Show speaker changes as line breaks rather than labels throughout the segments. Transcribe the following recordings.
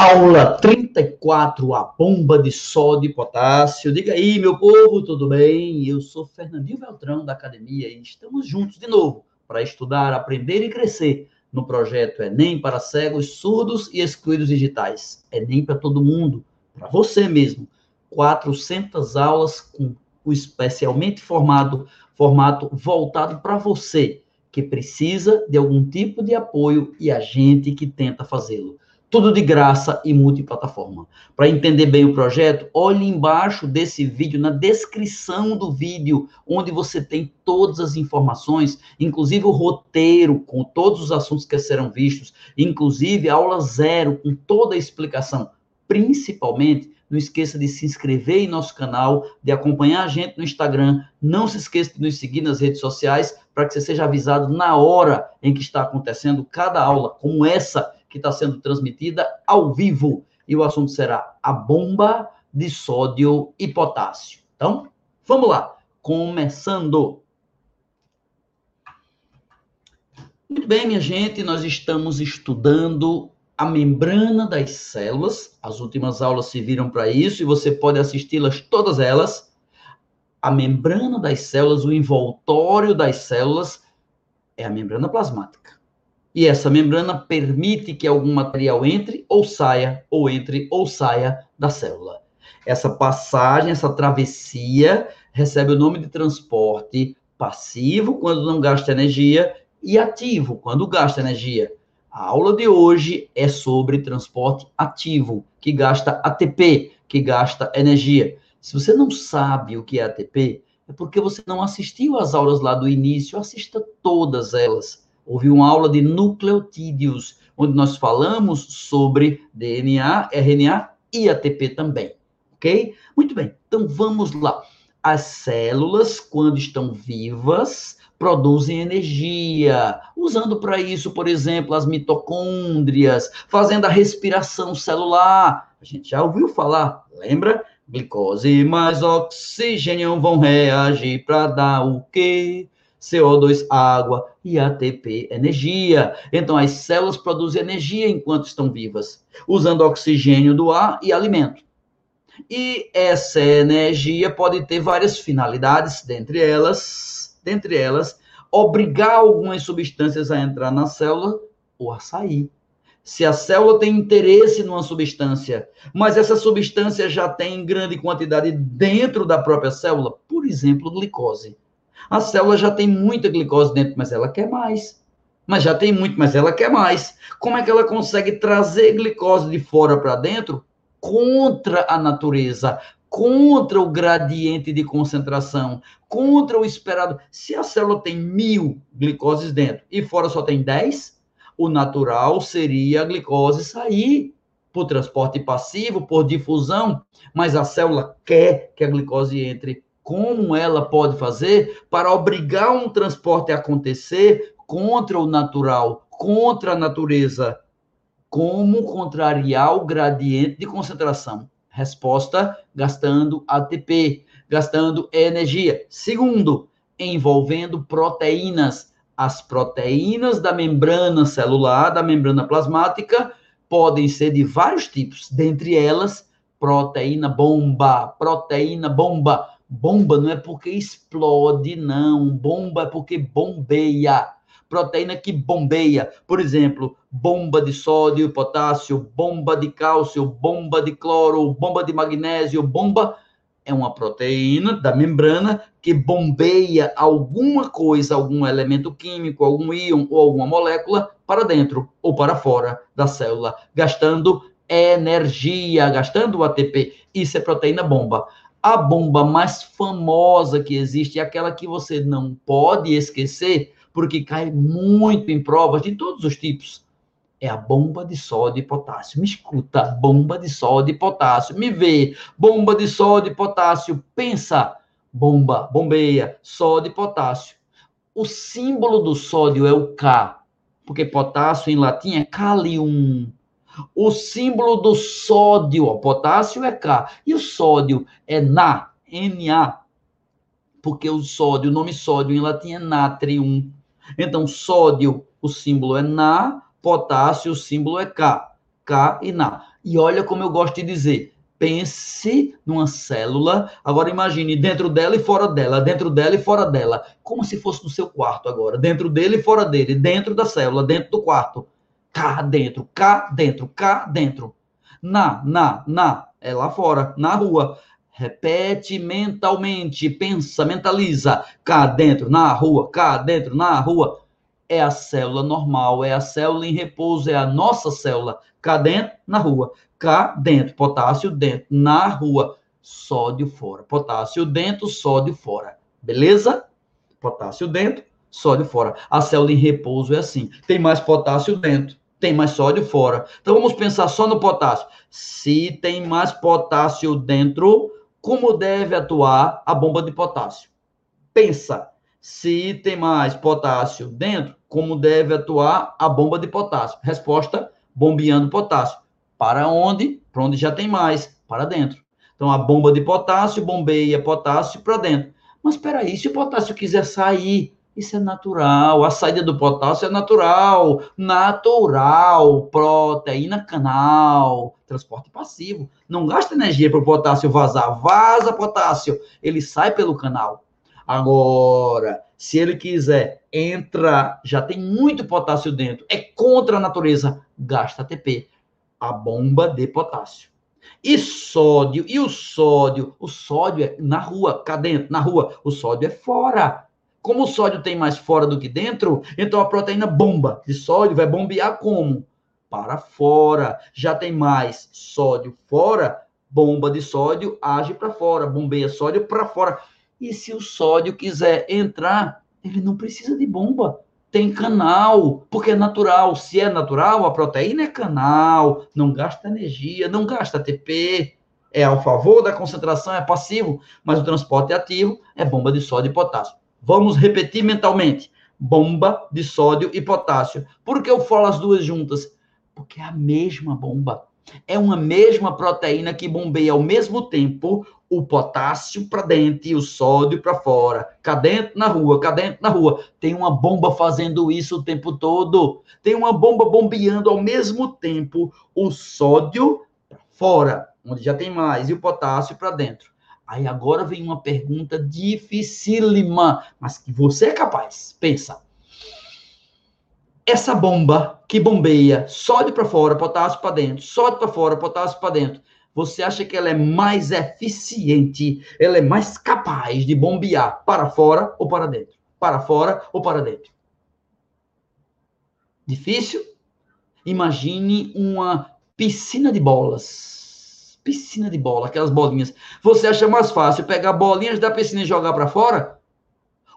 Aula 34, a bomba de sódio e potássio. Diga aí, meu povo, tudo bem? Eu sou Fernandinho Beltrão, da academia, e estamos juntos de novo para estudar, aprender e crescer no projeto Enem para cegos, surdos e excluídos digitais. Enem para todo mundo, para você mesmo. 400 aulas com o especialmente formado, formato voltado para você, que precisa de algum tipo de apoio e a gente que tenta fazê-lo tudo de graça e multiplataforma. Para entender bem o projeto, olhe embaixo desse vídeo, na descrição do vídeo, onde você tem todas as informações, inclusive o roteiro com todos os assuntos que serão vistos, inclusive a aula zero com toda a explicação. Principalmente, não esqueça de se inscrever em nosso canal, de acompanhar a gente no Instagram. Não se esqueça de nos seguir nas redes sociais para que você seja avisado na hora em que está acontecendo cada aula, como essa que está sendo transmitida ao vivo. E o assunto será a bomba de sódio e potássio. Então, vamos lá. Começando. Muito bem, minha gente, nós estamos estudando a membrana das células. As últimas aulas serviram para isso e você pode assisti-las todas elas. A membrana das células, o envoltório das células é a membrana plasmática. E essa membrana permite que algum material entre ou saia, ou entre ou saia da célula. Essa passagem, essa travessia, recebe o nome de transporte passivo, quando não gasta energia, e ativo, quando gasta energia. A aula de hoje é sobre transporte ativo, que gasta ATP, que gasta energia. Se você não sabe o que é ATP, é porque você não assistiu às aulas lá do início, assista todas elas houve uma aula de nucleotídeos, onde nós falamos sobre DNA, RNA e ATP também, ok? Muito bem, então vamos lá. As células, quando estão vivas, produzem energia, usando para isso, por exemplo, as mitocôndrias, fazendo a respiração celular. A gente já ouviu falar, lembra? Glicose mais oxigênio vão reagir para dar o quê? CO2, água e ATP, energia. Então, as células produzem energia enquanto estão vivas, usando oxigênio do ar e alimento. E essa energia pode ter várias finalidades, dentre elas, dentre elas, obrigar algumas substâncias a entrar na célula ou a sair. Se a célula tem interesse numa substância, mas essa substância já tem grande quantidade dentro da própria célula, por exemplo, glicose a célula já tem muita glicose dentro, mas ela quer mais. Mas já tem muito, mas ela quer mais. Como é que ela consegue trazer glicose de fora para dentro contra a natureza, contra o gradiente de concentração, contra o esperado? Se a célula tem mil glicoses dentro e fora só tem 10, o natural seria a glicose sair por transporte passivo, por difusão, mas a célula quer que a glicose entre como ela pode fazer para obrigar um transporte a acontecer contra o natural, contra a natureza. Como contrariar o gradiente de concentração? Resposta: gastando ATP, gastando energia. Segundo, envolvendo proteínas. As proteínas da membrana celular, da membrana plasmática, podem ser de vários tipos, dentre elas, proteína bomba, proteína bomba Bomba não é porque explode, não. Bomba é porque bombeia. Proteína que bombeia. Por exemplo, bomba de sódio potássio, bomba de cálcio, bomba de cloro, bomba de magnésio, bomba é uma proteína da membrana que bombeia alguma coisa, algum elemento químico, algum íon ou alguma molécula para dentro ou para fora da célula, gastando energia, gastando o ATP. Isso é proteína bomba. A bomba mais famosa que existe é aquela que você não pode esquecer, porque cai muito em provas de todos os tipos. É a bomba de sódio e potássio. Me escuta, bomba de sódio e potássio. Me vê, bomba de sódio e potássio. Pensa, bomba, bombeia, sódio e potássio. O símbolo do sódio é o K, porque potássio em latim é calium. O símbolo do sódio, o potássio é K, e o sódio é Na, Na, porque o sódio, o nome sódio em latim é natrium. Então, sódio, o símbolo é Na, potássio, o símbolo é K. K e NA. E olha como eu gosto de dizer, pense numa célula, agora imagine dentro dela e fora dela, dentro dela e fora dela, como se fosse no seu quarto agora, dentro dele e fora dele, dentro da célula, dentro do quarto. Cá dentro, cá dentro, cá dentro. Na, na, na, é lá fora, na rua. Repete mentalmente, pensa, mentaliza. Cá dentro, na rua, cá dentro, na rua. É a célula normal, é a célula em repouso, é a nossa célula. Cá dentro, na rua. Cá dentro, potássio dentro, na rua. Sódio fora. Potássio dentro, sódio fora. Beleza? Potássio dentro, sódio fora. A célula em repouso é assim. Tem mais potássio dentro, tem mais sódio fora. Então vamos pensar só no potássio. Se tem mais potássio dentro, como deve atuar a bomba de potássio? Pensa, se tem mais potássio dentro, como deve atuar a bomba de potássio? Resposta: bombeando potássio. Para onde? Para onde já tem mais, para dentro. Então a bomba de potássio bombeia potássio para dentro. Mas espera aí, se o potássio quiser sair, isso é natural. A saída do potássio é natural. Natural. Proteína canal. Transporte passivo. Não gasta energia para o potássio vazar. Vaza potássio. Ele sai pelo canal. Agora, se ele quiser entrar, já tem muito potássio dentro, é contra a natureza, gasta ATP. A bomba de potássio. E sódio, e o sódio? O sódio é na rua, cá dentro, na rua. O sódio é fora. Como o sódio tem mais fora do que dentro, então a proteína bomba de sódio vai bombear como? Para fora. Já tem mais sódio fora, bomba de sódio age para fora, bombeia sódio para fora. E se o sódio quiser entrar, ele não precisa de bomba. Tem canal, porque é natural. Se é natural, a proteína é canal, não gasta energia, não gasta ATP. É ao favor da concentração, é passivo, mas o transporte é ativo, é bomba de sódio e potássio. Vamos repetir mentalmente. Bomba de sódio e potássio. Por que eu falo as duas juntas? Porque é a mesma bomba. É uma mesma proteína que bombeia ao mesmo tempo o potássio para dentro e o sódio para fora. Cá dentro na rua, cá dentro na rua. Tem uma bomba fazendo isso o tempo todo. Tem uma bomba bombeando ao mesmo tempo o sódio para fora, onde já tem mais, e o potássio para dentro. Aí agora vem uma pergunta dificílima, mas que você é capaz. Pensa. Essa bomba que bombeia sódio para fora, potássio para dentro, sódio para fora, potássio para dentro, você acha que ela é mais eficiente, ela é mais capaz de bombear para fora ou para dentro? Para fora ou para dentro? Difícil? Imagine uma piscina de bolas piscina de bola, aquelas bolinhas. Você acha mais fácil pegar bolinhas da piscina e jogar para fora?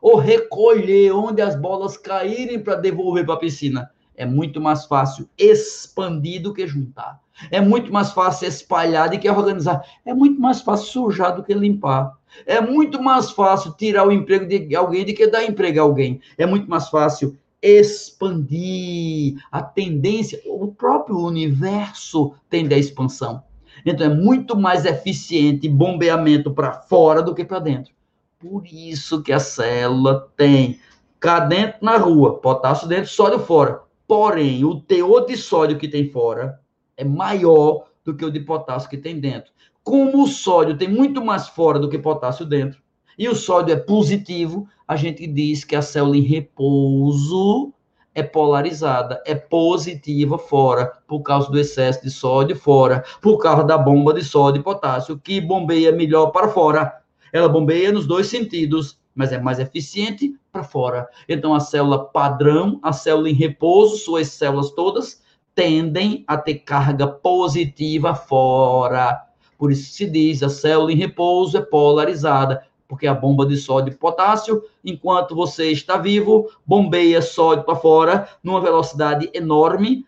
Ou recolher onde as bolas caírem para devolver para a piscina? É muito mais fácil expandir do que juntar. É muito mais fácil espalhar do que organizar. É muito mais fácil sujar do que limpar. É muito mais fácil tirar o emprego de alguém do que dar emprego a alguém. É muito mais fácil expandir. A tendência, o próprio universo tende à expansão. Então, é muito mais eficiente bombeamento para fora do que para dentro. Por isso que a célula tem cá dentro na rua, potássio dentro, sódio fora. Porém, o teor de sódio que tem fora é maior do que o de potássio que tem dentro. Como o sódio tem muito mais fora do que potássio dentro, e o sódio é positivo, a gente diz que a célula em repouso é polarizada, é positiva fora, por causa do excesso de sódio fora, por causa da bomba de sódio e potássio, que bombeia melhor para fora. Ela bombeia nos dois sentidos, mas é mais eficiente para fora. Então, a célula padrão, a célula em repouso, suas células todas, tendem a ter carga positiva fora. Por isso se diz, a célula em repouso é polarizada porque a bomba de sódio e potássio, enquanto você está vivo, bombeia sódio para fora numa velocidade enorme,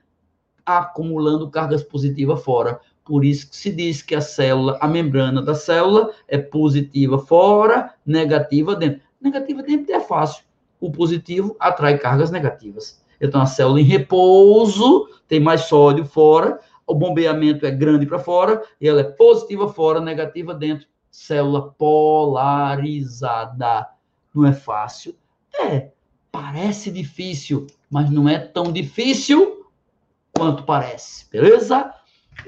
acumulando cargas positivas fora. Por isso que se diz que a célula, a membrana da célula é positiva fora, negativa dentro. Negativa dentro é fácil. O positivo atrai cargas negativas. Então a célula em repouso tem mais sódio fora, o bombeamento é grande para fora, e ela é positiva fora, negativa dentro célula polarizada. Não é fácil? É, parece difícil, mas não é tão difícil quanto parece, beleza?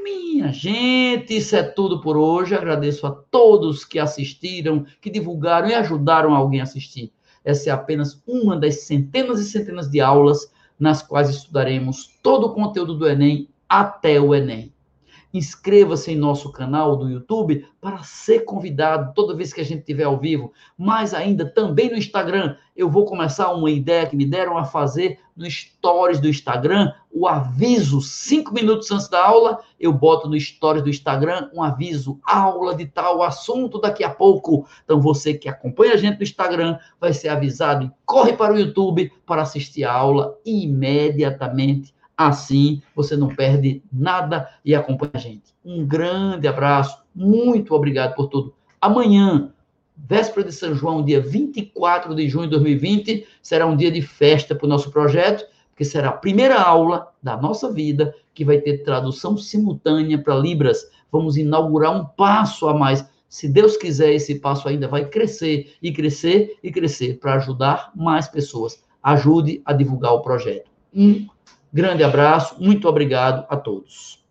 Minha gente, isso é tudo por hoje. Agradeço a todos que assistiram, que divulgaram e ajudaram alguém a assistir. Essa é apenas uma das centenas e centenas de aulas nas quais estudaremos todo o conteúdo do Enem até o Enem. Inscreva-se em nosso canal do YouTube para ser convidado toda vez que a gente estiver ao vivo. Mais ainda, também no Instagram, eu vou começar uma ideia que me deram a fazer no Stories do Instagram, o aviso, cinco minutos antes da aula, eu boto no Stories do Instagram um aviso, aula de tal assunto daqui a pouco. Então, você que acompanha a gente no Instagram vai ser avisado e corre para o YouTube para assistir a aula imediatamente Assim você não perde nada e acompanha a gente. Um grande abraço, muito obrigado por tudo. Amanhã, véspera de São João, dia 24 de junho de 2020, será um dia de festa para o nosso projeto, porque será a primeira aula da nossa vida que vai ter tradução simultânea para Libras. Vamos inaugurar um passo a mais. Se Deus quiser, esse passo ainda vai crescer e crescer e crescer para ajudar mais pessoas. Ajude a divulgar o projeto. Um Grande abraço, muito obrigado a todos.